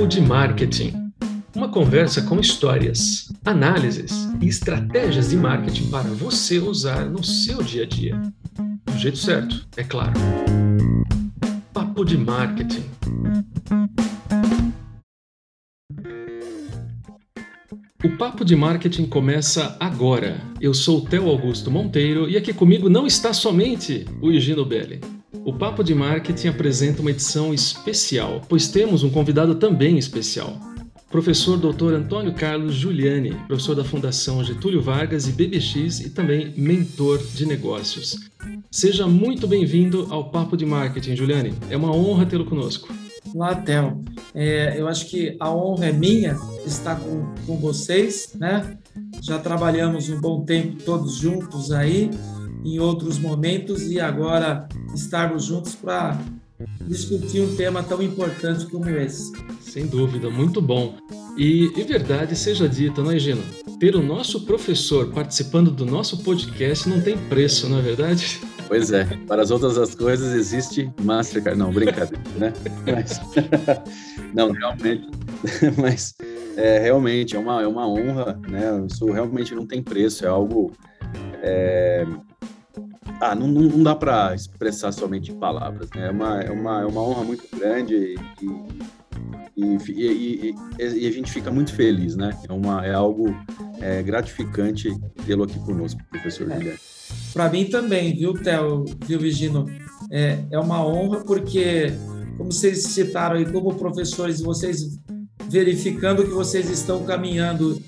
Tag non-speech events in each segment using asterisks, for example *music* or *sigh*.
Papo de Marketing. Uma conversa com histórias, análises e estratégias de marketing para você usar no seu dia a dia. Do jeito certo, é claro. Papo de Marketing. O Papo de Marketing começa agora. Eu sou o Theo Augusto Monteiro e aqui comigo não está somente o Higino Belli. O Papo de Marketing apresenta uma edição especial, pois temos um convidado também especial. Professor Dr. Antônio Carlos Giuliani, professor da Fundação Getúlio Vargas e BBX e também mentor de negócios. Seja muito bem-vindo ao Papo de Marketing, Giuliani. É uma honra tê-lo conosco. Olá, Theo. É, eu acho que a honra é minha estar com, com vocês, né? Já trabalhamos um bom tempo todos juntos aí em outros momentos e agora estarmos juntos para discutir um tema tão importante como esse. Sem dúvida, muito bom. E, e verdade seja dita, não é, Gino? Ter o nosso professor participando do nosso podcast não tem preço, não é verdade? Pois é, para as outras as coisas existe Mastercard. Não, brincadeira, né? Mas, *laughs* não, realmente, *laughs* mas é, realmente é uma, é uma honra, né? Isso realmente não tem preço, é algo é, ah, não, não dá para expressar somente em palavras, né? É uma, é uma, é uma honra muito grande e, e, e, e, a gente fica muito feliz, né? É, uma, é algo é, gratificante tê-lo aqui conosco, professor é. Guilherme. Para mim também, viu, Theo, viu, Vigino? É, é uma honra porque, como vocês citaram aí, como professores, vocês verificando que vocês estão caminhando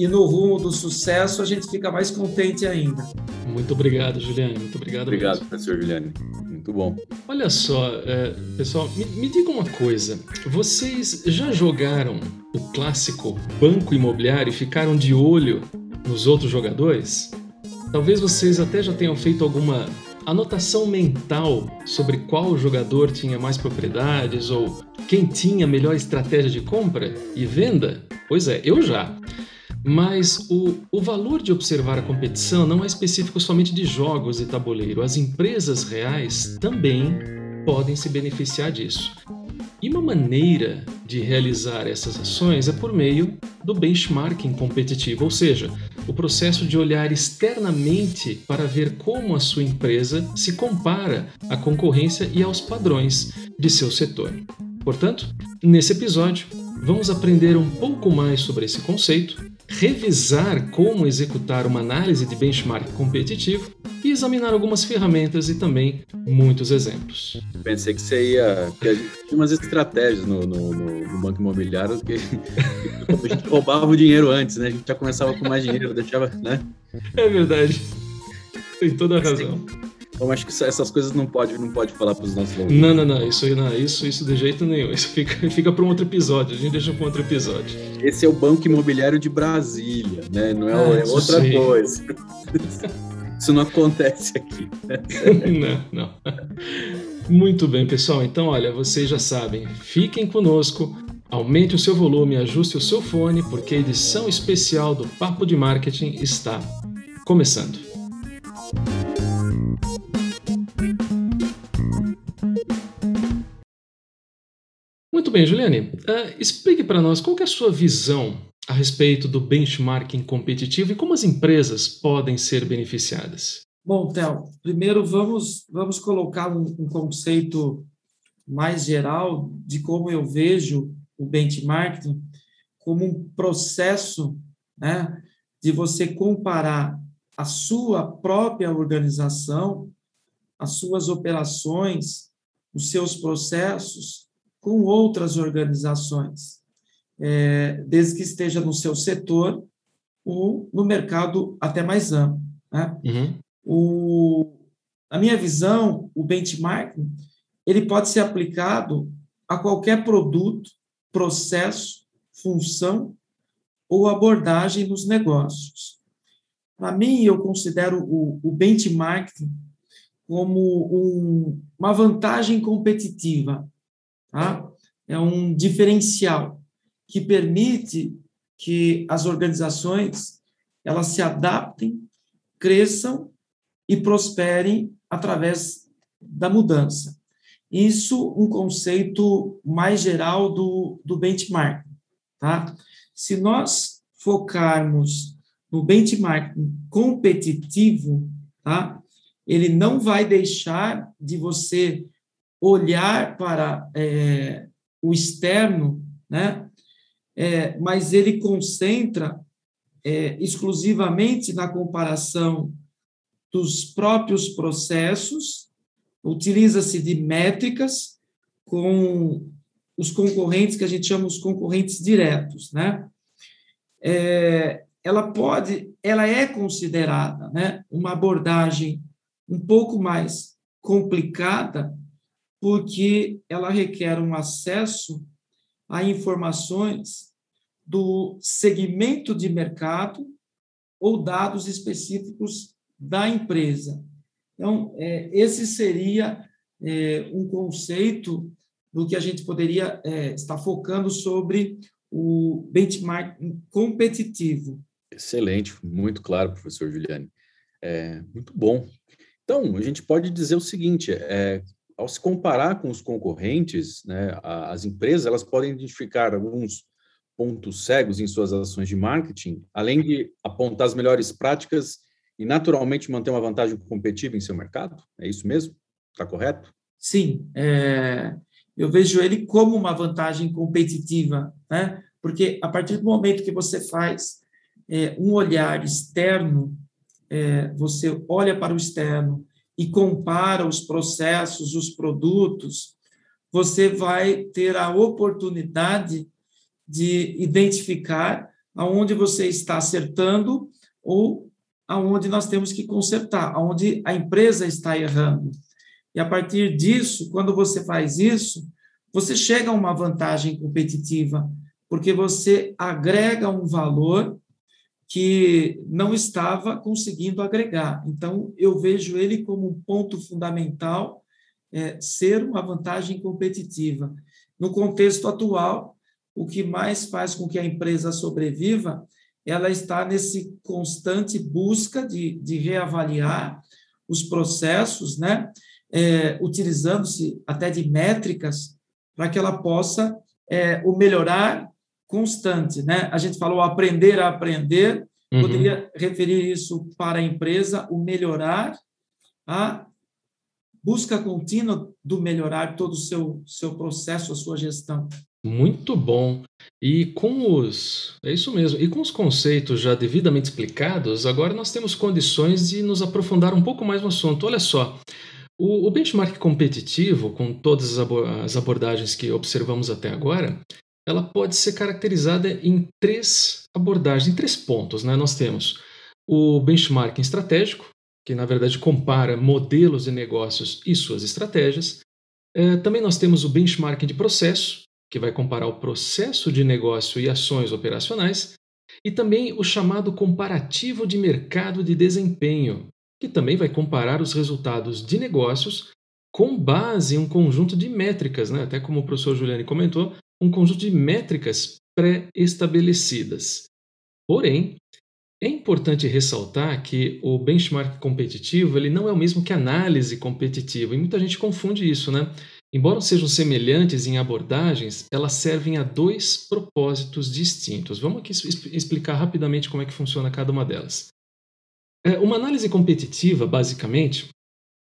e no rumo do sucesso, a gente fica mais contente ainda. Muito obrigado, Juliane. Muito obrigado. Obrigado, mesmo. professor Juliane. Muito bom. Olha só, é, pessoal, me, me diga uma coisa. Vocês já jogaram o clássico banco imobiliário e ficaram de olho nos outros jogadores? Talvez vocês até já tenham feito alguma anotação mental sobre qual jogador tinha mais propriedades ou quem tinha melhor estratégia de compra e venda? Pois é, eu já. Mas o, o valor de observar a competição não é específico somente de jogos e tabuleiro. As empresas reais também podem se beneficiar disso. E uma maneira de realizar essas ações é por meio do benchmarking competitivo, ou seja, o processo de olhar externamente para ver como a sua empresa se compara à concorrência e aos padrões de seu setor. Portanto, nesse episódio, vamos aprender um pouco mais sobre esse conceito revisar como executar uma análise de benchmark competitivo e examinar algumas ferramentas e também muitos exemplos. Pensei que você ia. que a gente tinha umas estratégias no, no, no Banco Imobiliário que, a gente roubava o dinheiro antes, né? A gente já começava com mais dinheiro, deixava, né? É verdade. Tem toda a razão. Então acho que essas coisas não pode, não pode falar para os nossos ouvintes. Não, não, não. Isso, não, isso, isso de jeito nenhum. Isso fica, *laughs* fica para um outro episódio. A gente deixa para um outro episódio. Esse é o Banco Imobiliário de Brasília, né? Não é, ah, é outra sim. coisa. *laughs* Isso não acontece aqui. *laughs* não, não. Muito bem, pessoal. Então, olha, vocês já sabem. Fiquem conosco. Aumente o seu volume, ajuste o seu fone, porque a edição especial do Papo de Marketing está começando. Muito bem, Juliane. Uh, explique para nós qual é a sua visão a respeito do benchmarking competitivo e como as empresas podem ser beneficiadas. Bom, Theo, primeiro vamos, vamos colocar um, um conceito mais geral de como eu vejo o benchmarking como um processo né, de você comparar a sua própria organização, as suas operações, os seus processos com outras organizações, é, desde que esteja no seu setor ou no mercado até mais amplo. Né? Uhum. O, na minha visão, o benchmarking ele pode ser aplicado a qualquer produto, processo, função ou abordagem nos negócios. Para mim, eu considero o, o benchmarking como um, uma vantagem competitiva Tá? É um diferencial que permite que as organizações elas se adaptem, cresçam e prosperem através da mudança. Isso um conceito mais geral do, do benchmark. Tá? Se nós focarmos no benchmark competitivo, tá? ele não vai deixar de você olhar para é, o externo, né? É, mas ele concentra é, exclusivamente na comparação dos próprios processos, utiliza-se de métricas com os concorrentes que a gente chama os concorrentes diretos, né? É, ela pode, ela é considerada, né, uma abordagem um pouco mais complicada, porque ela requer um acesso a informações do segmento de mercado ou dados específicos da empresa. Então, é, esse seria é, um conceito do que a gente poderia é, estar focando sobre o benchmark competitivo. Excelente, muito claro, professor Juliane. É, muito bom. Então, a gente pode dizer o seguinte: é, ao se comparar com os concorrentes, né, as empresas elas podem identificar alguns pontos cegos em suas ações de marketing, além de apontar as melhores práticas e naturalmente manter uma vantagem competitiva em seu mercado? É isso mesmo? Está correto? Sim, é, eu vejo ele como uma vantagem competitiva, né? porque a partir do momento que você faz é, um olhar externo, é, você olha para o externo e compara os processos, os produtos, você vai ter a oportunidade de identificar aonde você está acertando ou aonde nós temos que consertar, aonde a empresa está errando. E a partir disso, quando você faz isso, você chega a uma vantagem competitiva, porque você agrega um valor que não estava conseguindo agregar. Então, eu vejo ele como um ponto fundamental, é, ser uma vantagem competitiva. No contexto atual, o que mais faz com que a empresa sobreviva ela está nesse constante busca de, de reavaliar os processos, né? É, utilizando-se até de métricas para que ela possa é, o melhorar constante, né? A gente falou aprender a aprender, uhum. poderia referir isso para a empresa, o melhorar, a busca contínua do melhorar todo o seu, seu processo, a sua gestão. Muito bom. E com os. É isso mesmo. E com os conceitos já devidamente explicados, agora nós temos condições de nos aprofundar um pouco mais no assunto. Olha só. O, o benchmark competitivo, com todas as abordagens que observamos até agora, ela pode ser caracterizada em três abordagens, em três pontos. Né? Nós temos o benchmarking estratégico, que na verdade compara modelos de negócios e suas estratégias. É, também nós temos o benchmarking de processo, que vai comparar o processo de negócio e ações operacionais, e também o chamado comparativo de mercado de desempenho, que também vai comparar os resultados de negócios com base em um conjunto de métricas, né? até como o professor Juliane comentou, um conjunto de métricas pré-estabelecidas. Porém, é importante ressaltar que o benchmark competitivo ele não é o mesmo que análise competitiva, e muita gente confunde isso, né? Embora sejam semelhantes em abordagens, elas servem a dois propósitos distintos. Vamos aqui explicar rapidamente como é que funciona cada uma delas. É, uma análise competitiva, basicamente,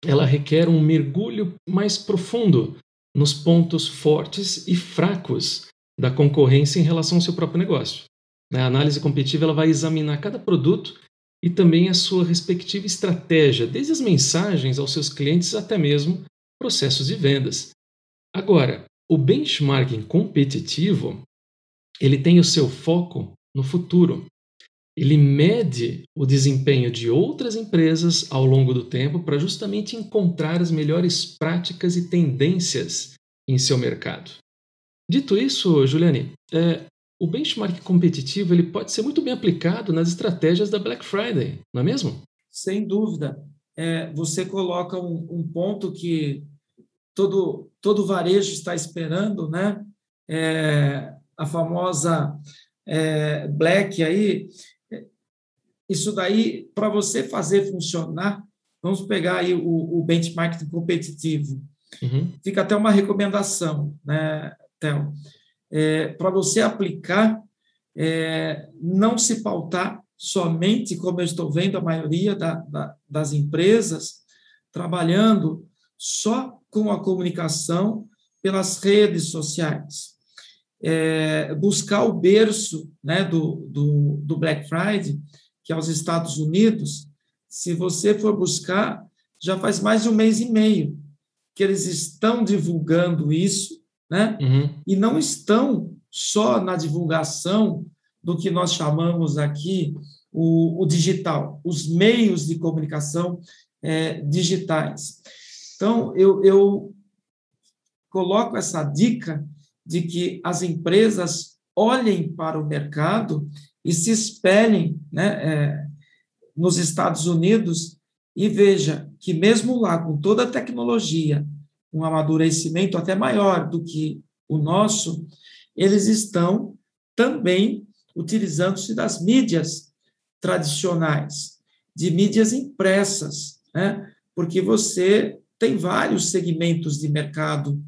ela requer um mergulho mais profundo nos pontos fortes e fracos da concorrência em relação ao seu próprio negócio. A análise competitiva ela vai examinar cada produto e também a sua respectiva estratégia, desde as mensagens aos seus clientes até mesmo processos de vendas. Agora, o benchmarking competitivo, ele tem o seu foco no futuro. Ele mede o desempenho de outras empresas ao longo do tempo para justamente encontrar as melhores práticas e tendências em seu mercado. Dito isso, Juliane, é, o benchmark competitivo ele pode ser muito bem aplicado nas estratégias da Black Friday, não é mesmo? Sem dúvida. É, você coloca um, um ponto que todo todo varejo está esperando, né? É, a famosa é, Black aí, isso daí para você fazer funcionar, vamos pegar aí o, o benchmark competitivo. Uhum. Fica até uma recomendação, né, Théo? É, Para você aplicar, é, não se pautar somente, como eu estou vendo a maioria da, da, das empresas, trabalhando só com a comunicação pelas redes sociais. É, buscar o berço né, do, do, do Black Friday, que é os Estados Unidos, se você for buscar, já faz mais de um mês e meio que eles estão divulgando isso, né? Uhum. E não estão só na divulgação do que nós chamamos aqui o, o digital, os meios de comunicação é, digitais. Então, eu, eu coloco essa dica de que as empresas olhem para o mercado e se espelhem né, é, nos Estados Unidos e veja que mesmo lá, com toda a tecnologia, um amadurecimento até maior do que o nosso, eles estão também utilizando-se das mídias tradicionais, de mídias impressas, né? porque você tem vários segmentos de mercado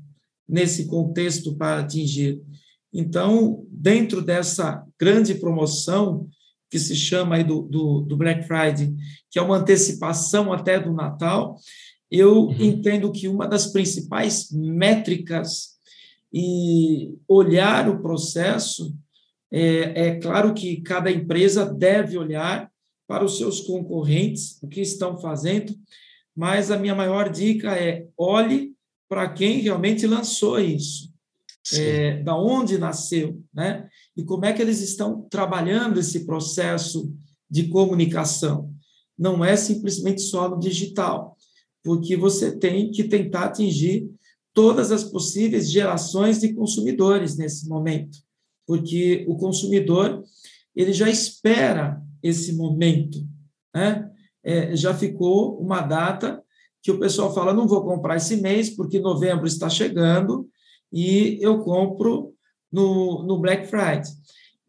nesse contexto para atingir. Então, dentro dessa grande promoção que se chama aí do, do, do, Black Friday, que é uma antecipação até do Natal, eu uhum. entendo que uma das principais métricas e olhar o processo, é, é claro que cada empresa deve olhar para os seus concorrentes, o que estão fazendo, mas a minha maior dica é olhe para quem realmente lançou isso, é, da onde nasceu, né? e como é que eles estão trabalhando esse processo de comunicação. Não é simplesmente só no digital, porque você tem que tentar atingir todas as possíveis gerações de consumidores nesse momento, porque o consumidor ele já espera esse momento, né? É, já ficou uma data que o pessoal fala não vou comprar esse mês porque novembro está chegando e eu compro no, no Black Friday.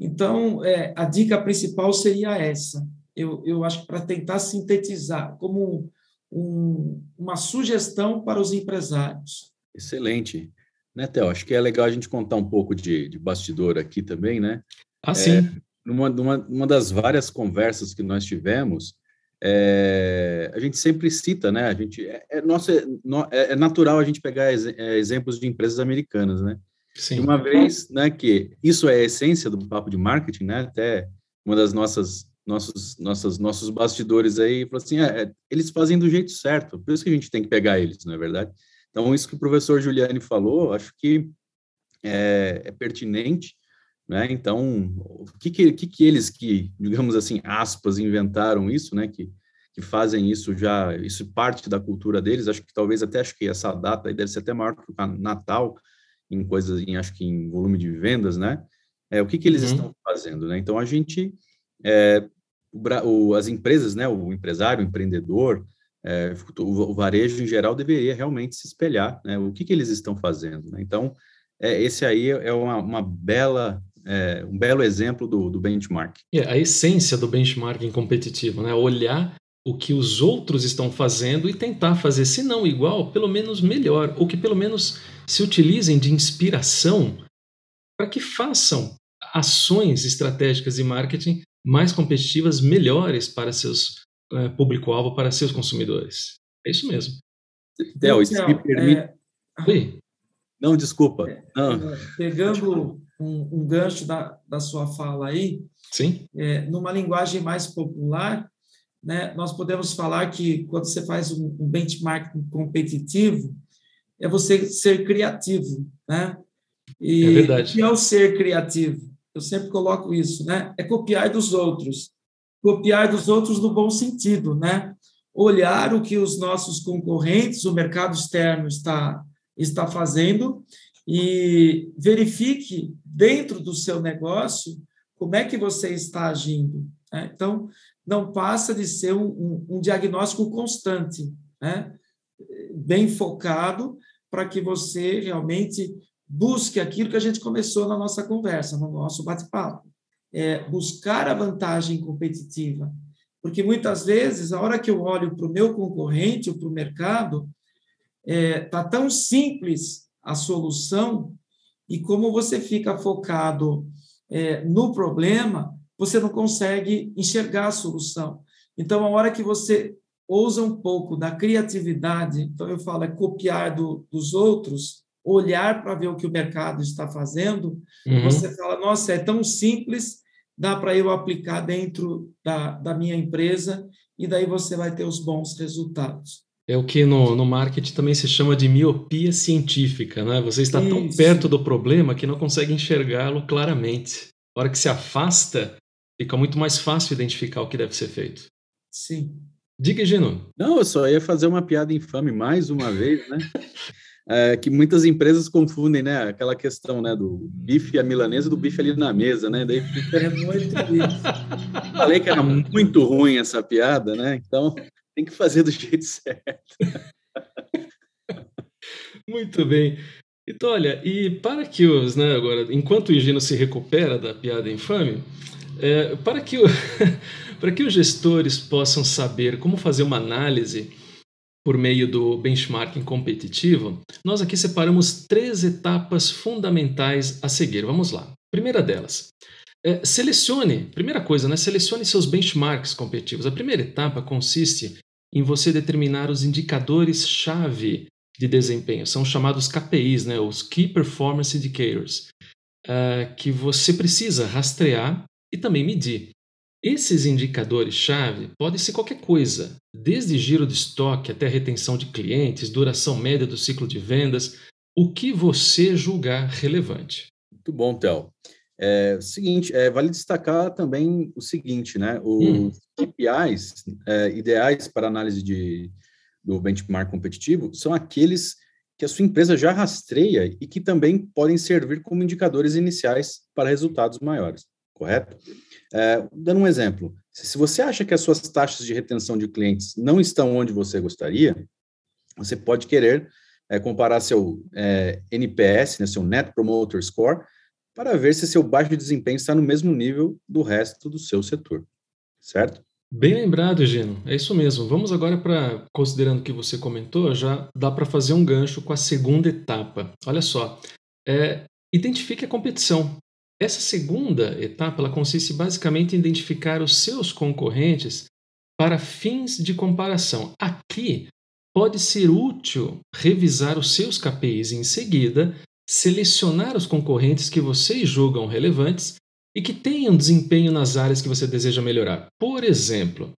Então, é, a dica principal seria essa. Eu, eu acho que para tentar sintetizar como um, uma sugestão para os empresários. Excelente. Né, Theo? Acho que é legal a gente contar um pouco de, de bastidor aqui também, né? Ah, é, sim. Numa, numa, numa das várias conversas que nós tivemos, é, a gente sempre cita, né? A gente é, é, nosso, é, é, é natural a gente pegar ex, é, exemplos de empresas americanas, né? Sim. uma vez, né, que isso é a essência do papo de marketing, né? Até uma das nossas nossos nossos nossos bastidores aí falou assim, é, eles fazem do jeito certo, por isso que a gente tem que pegar eles, não é verdade? Então isso que o professor Giuliani falou, acho que é pertinente, né? Então o que que, que que eles que digamos assim aspas inventaram isso, né? Que que fazem isso já, isso parte da cultura deles. Acho que talvez até acho que essa data aí deve ser até maior que o Natal, em coisas, em, acho que em volume de vendas, né? É, o que, que eles uhum. estão fazendo, né? Então, a gente, é, o, as empresas, né, o empresário, o empreendedor, é, o, varejo em geral deveria realmente se espelhar, né? O que, que eles estão fazendo, né? Então, é, esse aí é uma, uma bela é, um belo exemplo do, do benchmark. É, a essência do benchmarking competitivo, né? Olhar o que os outros estão fazendo e tentar fazer, se não igual, pelo menos melhor, ou que pelo menos se utilizem de inspiração para que façam ações estratégicas de marketing mais competitivas, melhores para seus uh, público-alvo, para seus consumidores. É isso mesmo. Theo, isso me permite. É... Oi? Não, desculpa. É, é, pegando um, um, gancho da, da sua fala aí, Sim. É, numa linguagem mais popular, né, nós podemos falar que quando você faz um, um benchmark competitivo, é você ser criativo, né? E é verdade. O que é ser criativo? Eu sempre coloco isso, né? É copiar dos outros. Copiar dos outros no bom sentido, né? Olhar o que os nossos concorrentes, o mercado externo está está fazendo e verifique dentro do seu negócio como é que você está agindo. Né? Então, não passa de ser um, um, um diagnóstico constante, né? bem focado, para que você realmente busque aquilo que a gente começou na nossa conversa, no nosso bate-papo. É buscar a vantagem competitiva. Porque muitas vezes, a hora que eu olho para o meu concorrente ou para o mercado, é, tá tão simples a solução e como você fica focado é, no problema, você não consegue enxergar a solução. Então, a hora que você ousa um pouco da criatividade, então eu falo é copiar do, dos outros, olhar para ver o que o mercado está fazendo, uhum. você fala, nossa, é tão simples, dá para eu aplicar dentro da, da minha empresa e daí você vai ter os bons resultados. É o que no, no marketing também se chama de miopia científica, né? Você está Isso. tão perto do problema que não consegue enxergá-lo claramente. A hora que se afasta, fica muito mais fácil identificar o que deve ser feito. Sim. Diga, Gino. Não, eu só ia fazer uma piada infame mais uma vez, né? *laughs* É, que muitas empresas confundem, né? Aquela questão, né? Do bife a milanesa do bife ali na mesa, né? Daí fica... *laughs* É muito isso. Falei que era muito ruim essa piada, né? Então, tem que fazer do *laughs* jeito certo. *laughs* Muito bem. Então, olha, e para que os, né, agora, enquanto o Gino se recupera da piada infame, é, para, que o, *laughs* para que os gestores possam saber como fazer uma análise por meio do benchmarking competitivo, nós aqui separamos três etapas fundamentais a seguir. Vamos lá. Primeira delas, é, selecione, primeira coisa, né, selecione seus benchmarks competitivos. A primeira etapa consiste em você determinar os indicadores-chave de desempenho. São chamados KPIs, né, os Key Performance Indicators, uh, que você precisa rastrear e também medir. Esses indicadores-chave podem ser qualquer coisa, desde giro de estoque até retenção de clientes, duração média do ciclo de vendas, o que você julgar relevante. Muito bom, Théo. É, seguinte, é, vale destacar também o seguinte, né? Os hum. KPIs é, ideais para análise de, do benchmark competitivo são aqueles que a sua empresa já rastreia e que também podem servir como indicadores iniciais para resultados maiores, correto? É, dando um exemplo, se você acha que as suas taxas de retenção de clientes não estão onde você gostaria, você pode querer é, comparar seu é, NPS, né, seu Net Promoter Score, para ver se seu baixo desempenho está no mesmo nível do resto do seu setor, certo? Bem lembrado, Gino. É isso mesmo. Vamos agora para, considerando que você comentou, já dá para fazer um gancho com a segunda etapa. Olha só, é, identifique a competição. Essa segunda etapa ela consiste basicamente em identificar os seus concorrentes para fins de comparação. Aqui pode ser útil revisar os seus KPIs em seguida selecionar os concorrentes que vocês julgam relevantes e que tenham desempenho nas áreas que você deseja melhorar. Por exemplo,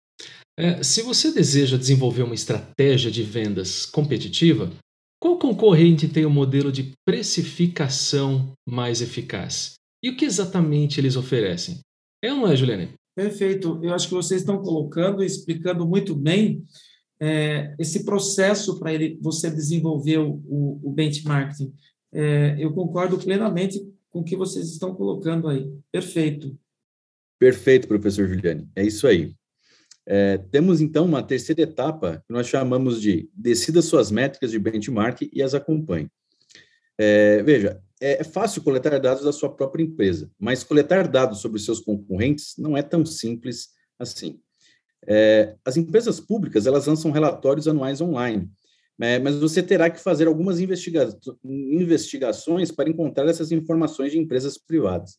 é, se você deseja desenvolver uma estratégia de vendas competitiva, qual concorrente tem o um modelo de precificação mais eficaz? E o que exatamente eles oferecem? É ou não é, Juliane? Perfeito. Eu acho que vocês estão colocando e explicando muito bem é, esse processo para você desenvolver o, o, o benchmarking é, eu concordo plenamente com o que vocês estão colocando aí. Perfeito. Perfeito, professor Juliane. É isso aí. É, temos então uma terceira etapa que nós chamamos de decida suas métricas de benchmark e as acompanhe. É, veja, é fácil coletar dados da sua própria empresa, mas coletar dados sobre seus concorrentes não é tão simples assim. É, as empresas públicas elas lançam relatórios anuais online é, mas você terá que fazer algumas investiga investigações para encontrar essas informações de empresas privadas.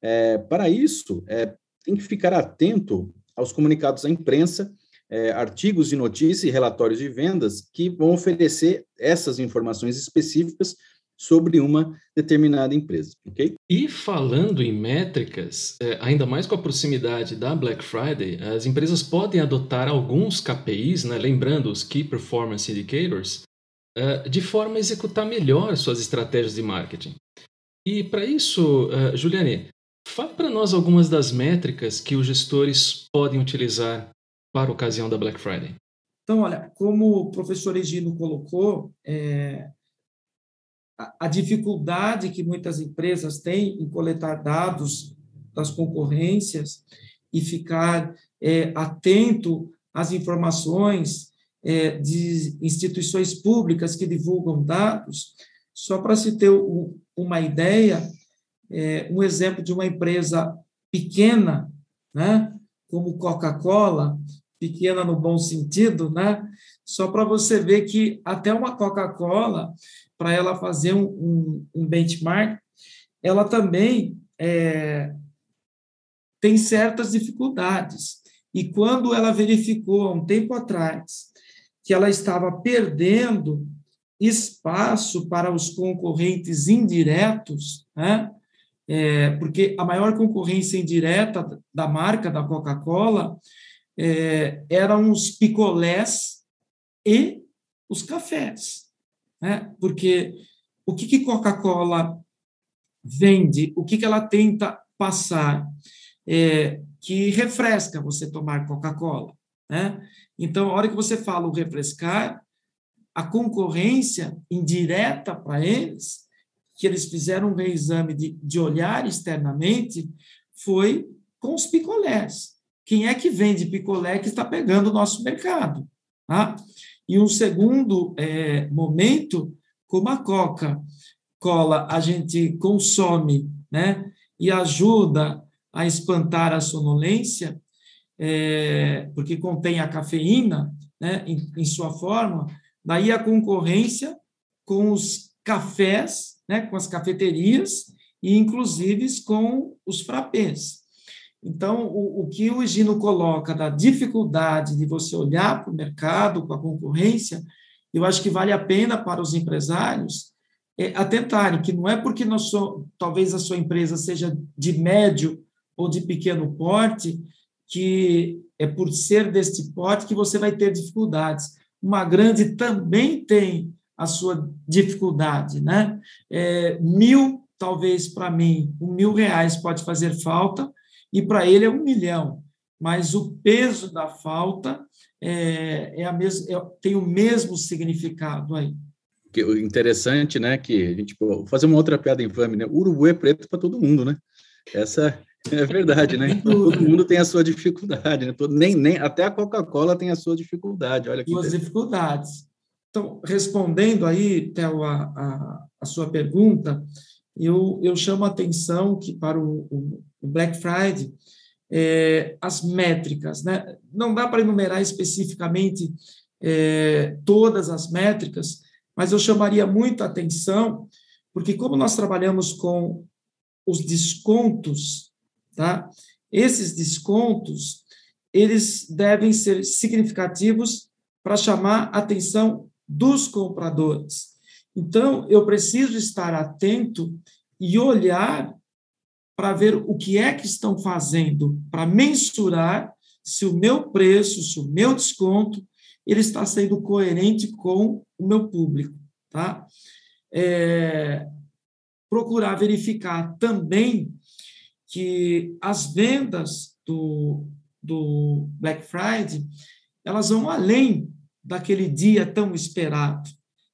É, para isso, é, tem que ficar atento aos comunicados à imprensa, é, artigos de notícia e relatórios de vendas que vão oferecer essas informações específicas sobre uma determinada empresa, ok? E falando em métricas, é, ainda mais com a proximidade da Black Friday, as empresas podem adotar alguns KPIs, né, lembrando os Key Performance Indicators, é, de forma a executar melhor suas estratégias de marketing. E para isso, uh, Juliane, fale para nós algumas das métricas que os gestores podem utilizar para a ocasião da Black Friday. Então, olha, como o professor Egino colocou, é, a dificuldade que muitas empresas têm em coletar dados das concorrências e ficar é, atento às informações é, de instituições públicas que divulgam dados. Só para se ter uma ideia, é, um exemplo de uma empresa pequena, né, como Coca-Cola, pequena no bom sentido, né, só para você ver que até uma Coca-Cola, para ela fazer um, um, um, benchmark, ela também é, tem certas dificuldades. E quando ela verificou há um tempo atrás que ela estava perdendo espaço para os concorrentes indiretos, né? É, porque a maior concorrência indireta da marca da Coca-Cola é, eram os picolés e os cafés, né? Porque o que, que Coca-Cola vende, o que, que ela tenta passar, é, que refresca você tomar Coca-Cola, né? Então, a hora que você fala o refrescar, a concorrência indireta para eles, que eles fizeram um reexame de, de olhar externamente, foi com os picolés. Quem é que vende picolé que está pegando o nosso mercado? Tá? E um segundo é, momento, como a Coca-Cola a gente consome né, e ajuda a espantar a sonolência, é, porque contém a cafeína né, em, em sua forma, Daí a concorrência com os cafés, né, com as cafeterias e inclusive com os frappés. Então, o, o que o Gino coloca da dificuldade de você olhar para o mercado, com a concorrência, eu acho que vale a pena para os empresários é, atentarem que não é porque nós talvez a sua empresa seja de médio ou de pequeno porte, que é por ser deste porte que você vai ter dificuldades uma grande também tem a sua dificuldade, né? É, mil, talvez para mim, um mil reais pode fazer falta e para ele é um milhão, mas o peso da falta é, é a mesma, é, tem o mesmo significado aí. O interessante, né, que a gente vou fazer uma outra piada infame, né? Urubu é preto para todo mundo, né? Essa é verdade, né? *laughs* Todo mundo tem a sua dificuldade, né? Todo, nem, nem, até a Coca-Cola tem a sua dificuldade. Olha que Suas dificuldades. Então, respondendo aí, Theo, a, a, a, sua pergunta, eu, eu chamo a atenção que para o, o, Black Friday, é, as métricas, né? Não dá para enumerar especificamente é, todas as métricas, mas eu chamaria muito a atenção, porque como nós trabalhamos com os descontos Tá? Esses descontos eles devem ser significativos para chamar a atenção dos compradores. Então, eu preciso estar atento e olhar para ver o que é que estão fazendo, para mensurar se o meu preço, se o meu desconto, ele está sendo coerente com o meu público, tá? É, procurar verificar também que as vendas do, do Black Friday elas vão além daquele dia tão esperado.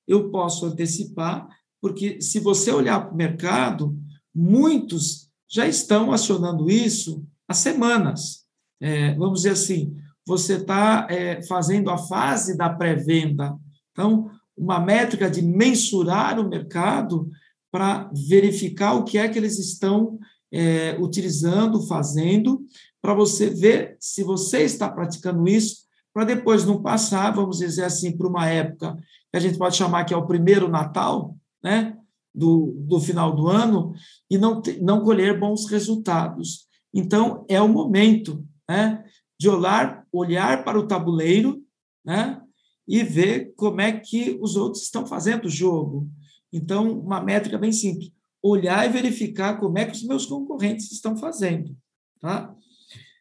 Eu posso antecipar, porque se você olhar para o mercado, muitos já estão acionando isso há semanas. É, vamos dizer assim, você está é, fazendo a fase da pré-venda. Então, uma métrica de mensurar o mercado para verificar o que é que eles estão é, utilizando, fazendo, para você ver se você está praticando isso, para depois não passar, vamos dizer assim, para uma época que a gente pode chamar que é o primeiro Natal, né? Do, do final do ano, e não, não colher bons resultados. Então, é o momento né, de olhar, olhar para o tabuleiro né, e ver como é que os outros estão fazendo o jogo. Então, uma métrica bem simples olhar e verificar como é que os meus concorrentes estão fazendo. Tá?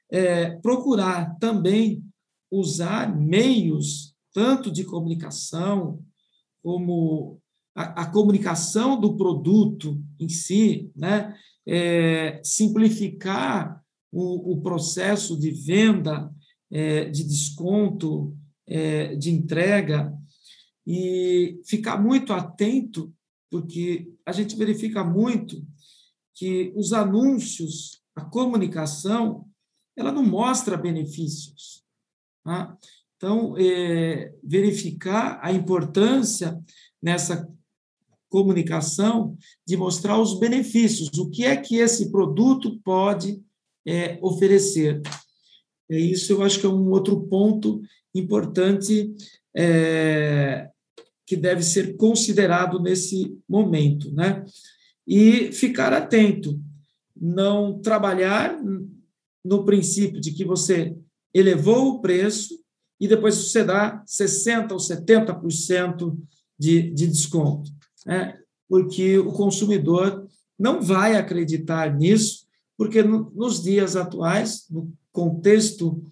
É, procurar também usar meios, tanto de comunicação, como a, a comunicação do produto em si, né? É, simplificar o, o, processo de venda, é, de desconto, é, de entrega, e ficar muito atento porque a gente verifica muito que os anúncios, a comunicação, ela não mostra benefícios. Tá? Então, é, verificar a importância nessa comunicação de mostrar os benefícios, o que é que esse produto pode é, oferecer. É isso eu acho que é um outro ponto importante é, que deve ser considerado nesse momento, né? E ficar atento, não trabalhar no princípio de que você elevou o preço e depois você dá 60% ou 70% de, de desconto, né? porque o consumidor não vai acreditar nisso, porque no, nos dias atuais, no contexto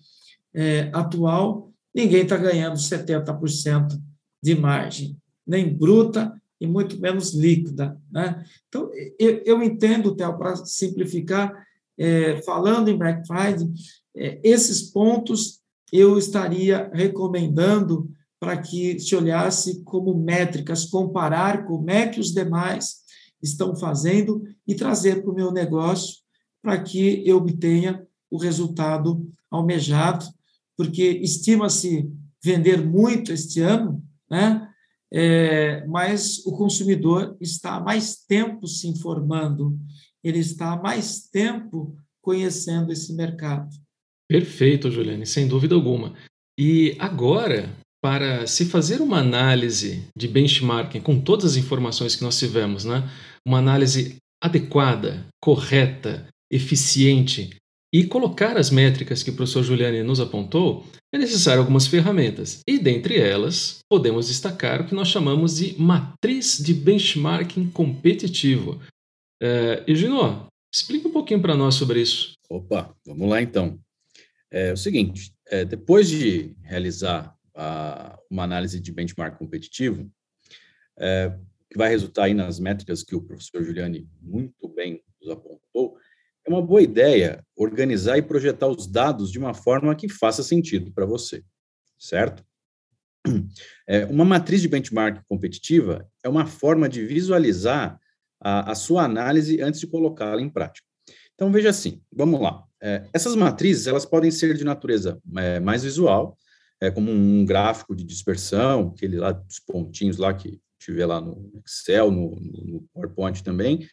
é, atual, ninguém está ganhando 70% de margem, nem bruta e muito menos líquida. Né? Então, eu, eu entendo, Theo, para simplificar, é, falando em Black Friday, é, esses pontos eu estaria recomendando para que se olhasse como métricas, comparar como é que os demais estão fazendo e trazer para o meu negócio para que eu obtenha o resultado almejado, porque estima-se vender muito este ano, né? É, mas o consumidor está há mais tempo se informando, ele está há mais tempo conhecendo esse mercado. Perfeito, Juliane, sem dúvida alguma. E agora, para se fazer uma análise de benchmarking com todas as informações que nós tivemos, né? uma análise adequada, correta, eficiente e colocar as métricas que o professor Juliane nos apontou, é necessário algumas ferramentas. E dentre elas, podemos destacar o que nós chamamos de matriz de benchmarking competitivo. É, Egino, explica um pouquinho para nós sobre isso. Opa, vamos lá então. É o seguinte, é, depois de realizar a, uma análise de benchmark competitivo, é, que vai resultar aí nas métricas que o professor Juliane muito bem nos apontou, é uma boa ideia organizar e projetar os dados de uma forma que faça sentido para você, certo? É, uma matriz de benchmark competitiva é uma forma de visualizar a, a sua análise antes de colocá-la em prática. Então, veja assim, vamos lá. É, essas matrizes, elas podem ser de natureza é, mais visual, é, como um gráfico de dispersão, aquele lá dos pontinhos lá que tiver lá no Excel, no, no PowerPoint também,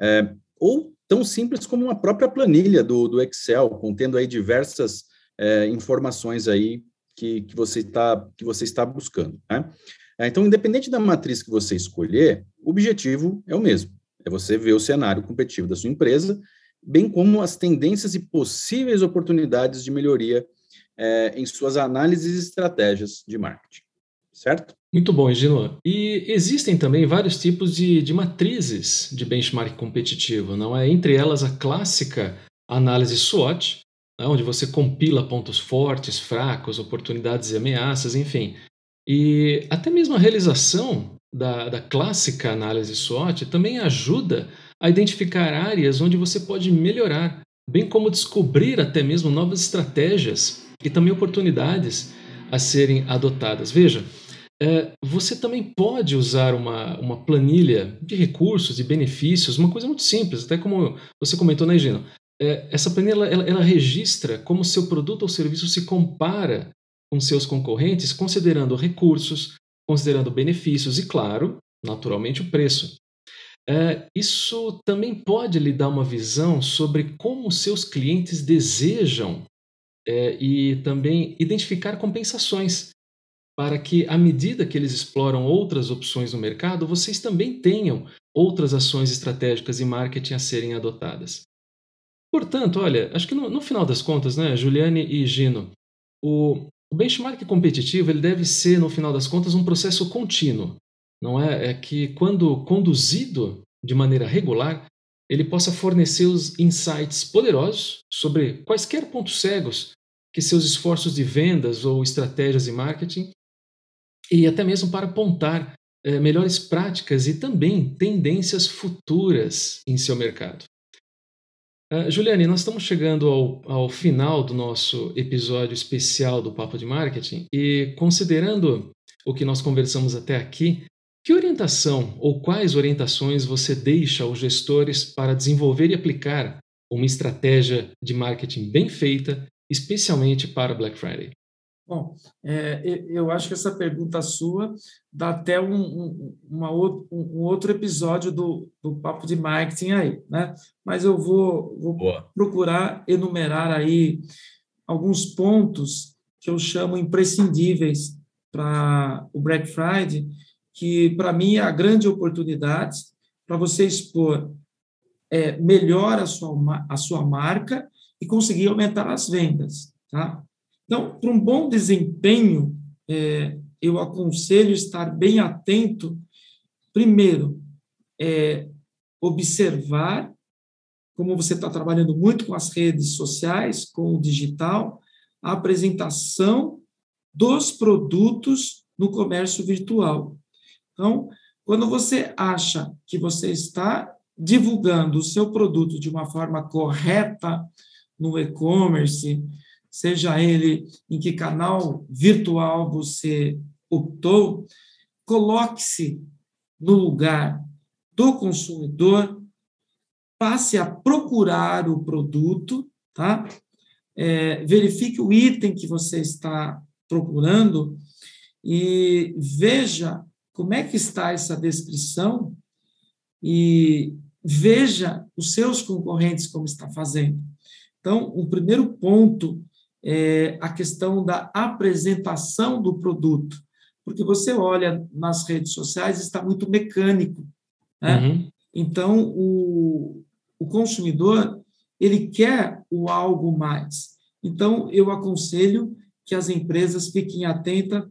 é, ou tão simples como uma própria planilha do, do Excel, contendo aí diversas é, informações aí que, que, você está, que você está buscando. Né? É, então, independente da matriz que você escolher, o objetivo é o mesmo, é você ver o cenário competitivo da sua empresa, bem como as tendências e possíveis oportunidades de melhoria é, em suas análises e estratégias de marketing, certo? Muito bom, Egino. E existem também vários tipos de, de matrizes de benchmark competitivo, não é? Entre elas a clássica análise SWOT, né, onde você compila pontos fortes, fracos, oportunidades e ameaças, enfim. E até mesmo a realização da, da clássica análise SWOT também ajuda a identificar áreas onde você pode melhorar, bem como descobrir até mesmo novas estratégias e também oportunidades a serem adotadas. Veja, é, você também pode usar uma, uma planilha de recursos e benefícios, uma coisa muito simples, até como você comentou, né, Gino? É, essa planilha ela, ela registra como seu produto ou serviço se compara com seus concorrentes, considerando recursos, considerando benefícios e, claro, naturalmente, o preço. É, isso também pode lhe dar uma visão sobre como seus clientes desejam é, e também identificar compensações para que, à medida que eles exploram outras opções no mercado, vocês também tenham outras ações estratégicas e marketing a serem adotadas. Portanto, olha, acho que no, no final das contas, né, Juliane e Gino, o, o benchmark competitivo ele deve ser, no final das contas, um processo contínuo. Não é? é que quando conduzido de maneira regular, ele possa fornecer os insights poderosos sobre quaisquer pontos cegos que seus esforços de vendas ou estratégias de marketing e até mesmo para apontar é, melhores práticas e também tendências futuras em seu mercado. Uh, Juliane, nós estamos chegando ao, ao final do nosso episódio especial do Papo de Marketing e, considerando o que nós conversamos até aqui, que orientação ou quais orientações você deixa aos gestores para desenvolver e aplicar uma estratégia de marketing bem feita, especialmente para Black Friday? Bom, é, eu acho que essa pergunta sua dá até um, um, uma outro, um outro episódio do, do Papo de Marketing aí, né? Mas eu vou, vou procurar enumerar aí alguns pontos que eu chamo imprescindíveis para o Black Friday, que para mim é a grande oportunidade para você expor é, melhor a sua, a sua marca e conseguir aumentar as vendas. Tá? Então, para um bom desempenho, é, eu aconselho estar bem atento, primeiro, é, observar como você está trabalhando muito com as redes sociais, com o digital, a apresentação dos produtos no comércio virtual. Então, quando você acha que você está divulgando o seu produto de uma forma correta no e-commerce, seja ele em que canal virtual você optou, coloque-se no lugar do consumidor, passe a procurar o produto, tá? É, verifique o item que você está procurando e veja como é que está essa descrição e veja os seus concorrentes como está fazendo. Então, o primeiro ponto é a questão da apresentação do produto, porque você olha nas redes sociais está muito mecânico, né? Uhum. Então, o, o consumidor ele quer o algo mais. Então, eu aconselho que as empresas fiquem atentas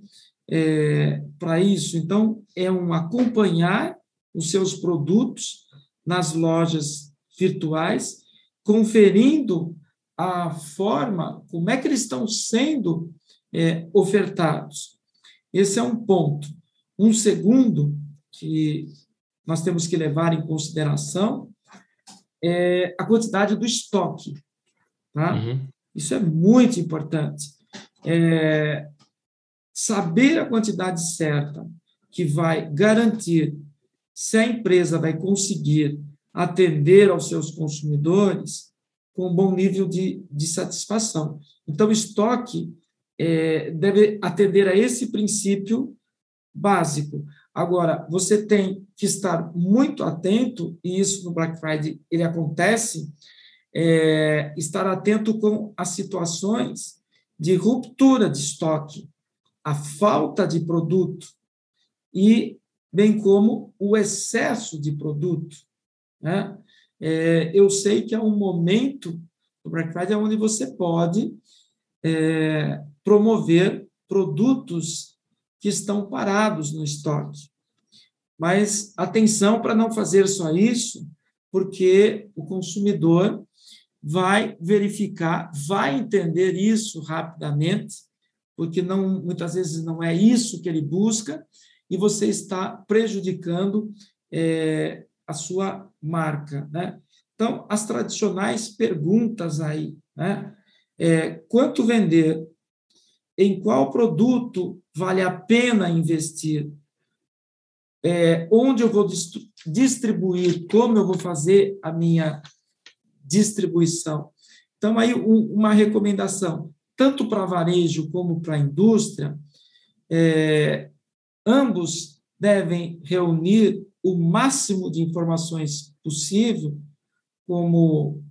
é, para isso. Então, é um acompanhar os seus produtos nas lojas virtuais, conferindo a forma, como é que eles estão sendo é, ofertados. Esse é um ponto. Um segundo que nós temos que levar em consideração é a quantidade do estoque. Tá? Uhum. Isso é muito importante. É, saber a quantidade certa que vai garantir se a empresa vai conseguir atender aos seus consumidores com um bom nível de, de satisfação. Então, o estoque é, deve atender a esse princípio básico. Agora, você tem que estar muito atento, e isso no Black Friday ele acontece, é, estar atento com as situações de ruptura de estoque a falta de produto e bem como o excesso de produto. Né? É, eu sei que é um momento do Black Friday onde você pode é, promover produtos que estão parados no estoque. Mas atenção para não fazer só isso, porque o consumidor vai verificar, vai entender isso rapidamente porque não, muitas vezes não é isso que ele busca, e você está prejudicando é, a sua marca. Né? Então, as tradicionais perguntas aí, né? É, quanto vender? Em qual produto vale a pena investir? É, onde eu vou distribuir? Como eu vou fazer a minha distribuição? Então, aí, um, uma recomendação tanto para varejo como para a indústria, é, ambos devem reunir o máximo de informações possível, como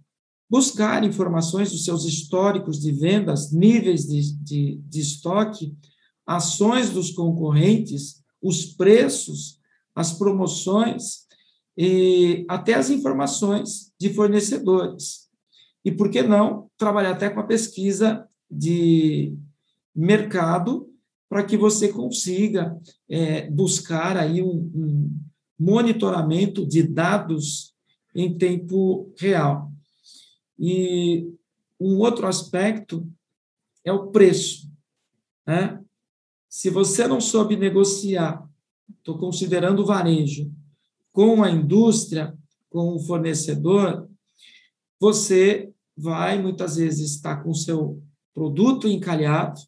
buscar informações dos seus históricos de vendas, níveis de, de, de estoque, ações dos concorrentes, os preços, as promoções e até as informações de fornecedores. E por que não trabalhar até com a pesquisa de mercado para que você consiga é, buscar aí um, um monitoramento de dados em tempo real. E um outro aspecto é o preço. Né? Se você não soube negociar, estou considerando o varejo, com a indústria, com o fornecedor, você vai muitas vezes estar com o seu produto encalhado,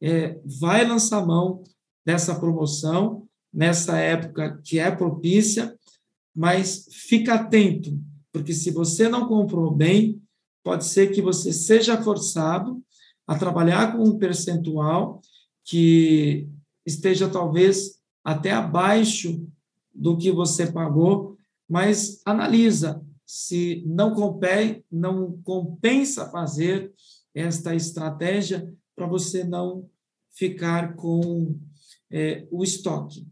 é, vai lançar mão dessa promoção nessa época que é propícia, mas fica atento, porque se você não comprou bem, pode ser que você seja forçado a trabalhar com um percentual que esteja talvez até abaixo do que você pagou, mas analisa se não compete, não compensa fazer esta estratégia para você não ficar com é, o estoque.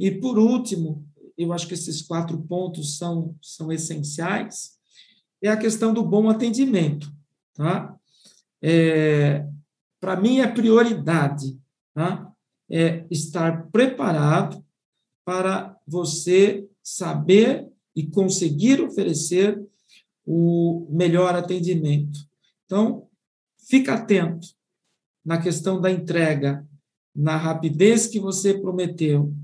E, por último, eu acho que esses quatro pontos são, são essenciais, é a questão do bom atendimento. Tá? É, Para mim, é prioridade tá? é estar preparado para você saber e conseguir oferecer o melhor atendimento. Então, fica atento na questão da entrega, na rapidez que você prometeu.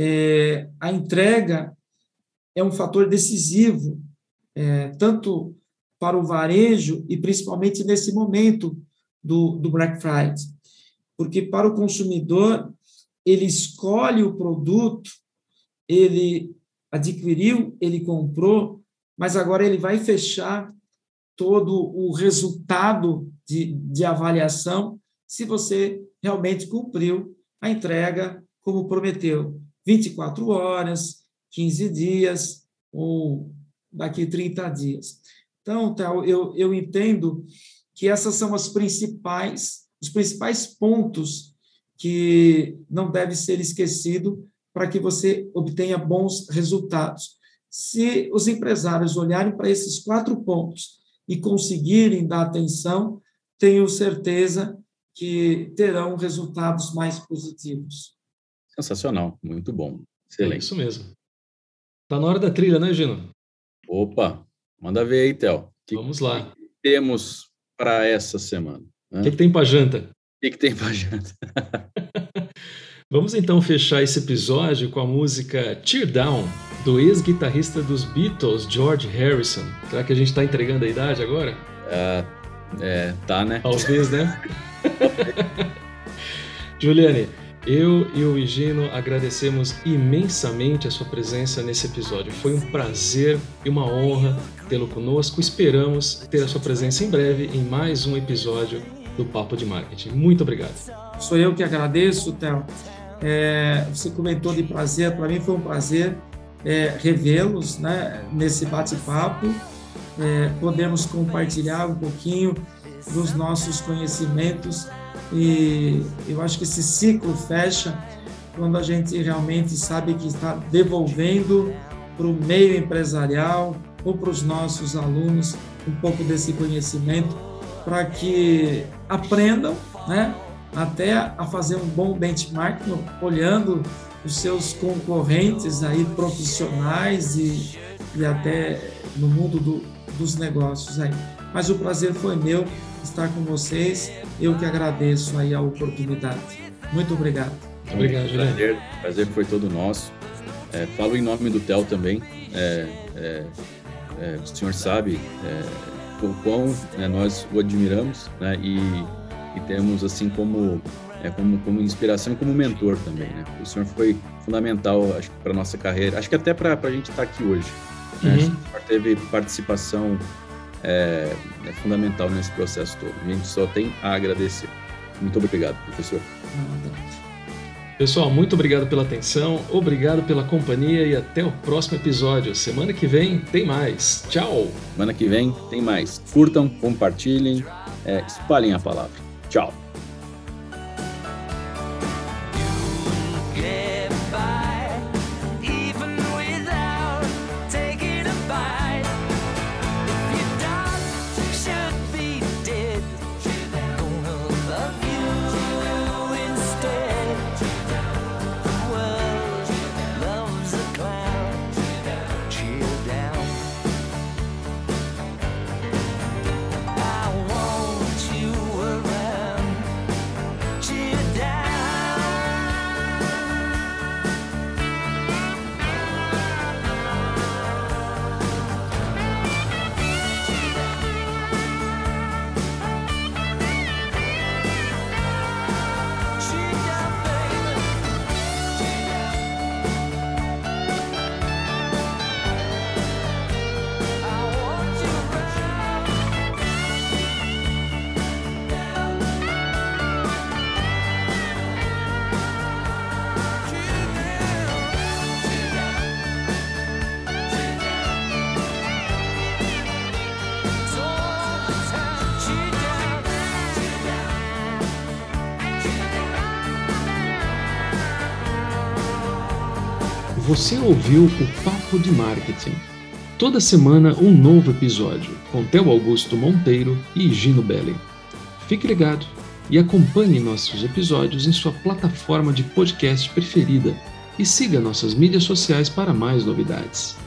É, a entrega é um fator decisivo, é, tanto para o varejo e principalmente nesse momento do, do Black Friday, porque para o consumidor, ele escolhe o produto, ele adquiriu, ele comprou, mas agora ele vai fechar todo o resultado de, de avaliação se você realmente cumpriu a entrega como prometeu. 24 horas, 15 dias ou daqui 30 dias. Então, eu, eu entendo que essas são as principais, os principais pontos que não deve ser esquecido para que você obtenha bons resultados. Se os empresários olharem para esses quatro pontos e conseguirem dar atenção, tenho certeza que terão resultados mais positivos. Sensacional, muito bom. Excelente. É isso mesmo. Tá na hora da trilha, né, Gino? Opa, manda ver aí, Théo. Vamos lá. Que temos para essa semana? O que, que, tem para janta? O que, que tem para janta? *laughs* Vamos então fechar esse episódio com a música Tear Down, do ex-guitarrista dos Beatles, George Harrison. Será que a gente está entregando a idade agora? É, é, tá, né? Talvez, né? *laughs* *laughs* Juliane, eu e o Higino agradecemos imensamente a sua presença nesse episódio. Foi um prazer e uma honra tê-lo conosco. Esperamos ter a sua presença em breve em mais um episódio do Papo de Marketing. Muito obrigado. Sou eu que agradeço, Théo. É, você comentou de prazer, para mim foi um prazer é, revê-los né, nesse bate-papo. É, podemos compartilhar um pouquinho dos nossos conhecimentos e eu acho que esse ciclo fecha quando a gente realmente sabe que está devolvendo para o meio empresarial ou para os nossos alunos um pouco desse conhecimento para que aprendam, né, até a fazer um bom benchmark olhando os seus concorrentes aí profissionais e, e até no mundo do, dos negócios aí. Mas o prazer foi meu estar com vocês. Eu que agradeço aí a oportunidade. Muito obrigado. Muito obrigado, Juliano. Prazer, prazer foi todo nosso. É, falo em nome do TEL também. É, é, é, o senhor sabe é, o quão né, nós o admiramos né, e, e, temos assim como, é, como, como inspiração e como mentor também. Né? O senhor foi fundamental, acho para nossa carreira, acho que até para a gente estar tá aqui hoje. Né? Uhum. Senhor teve participação é, é, fundamental nesse processo todo. A gente só tem a agradecer. Muito obrigado, professor. Pessoal, muito obrigado pela atenção, obrigado pela companhia e até o próximo episódio. Semana que vem tem mais. Tchau! Semana que vem tem mais. Curtam, compartilhem, é, espalhem a palavra. Tchau! Você ouviu o Papo de Marketing. Toda semana um novo episódio com Theo Augusto Monteiro e Gino Belli. Fique ligado e acompanhe nossos episódios em sua plataforma de podcast preferida e siga nossas mídias sociais para mais novidades.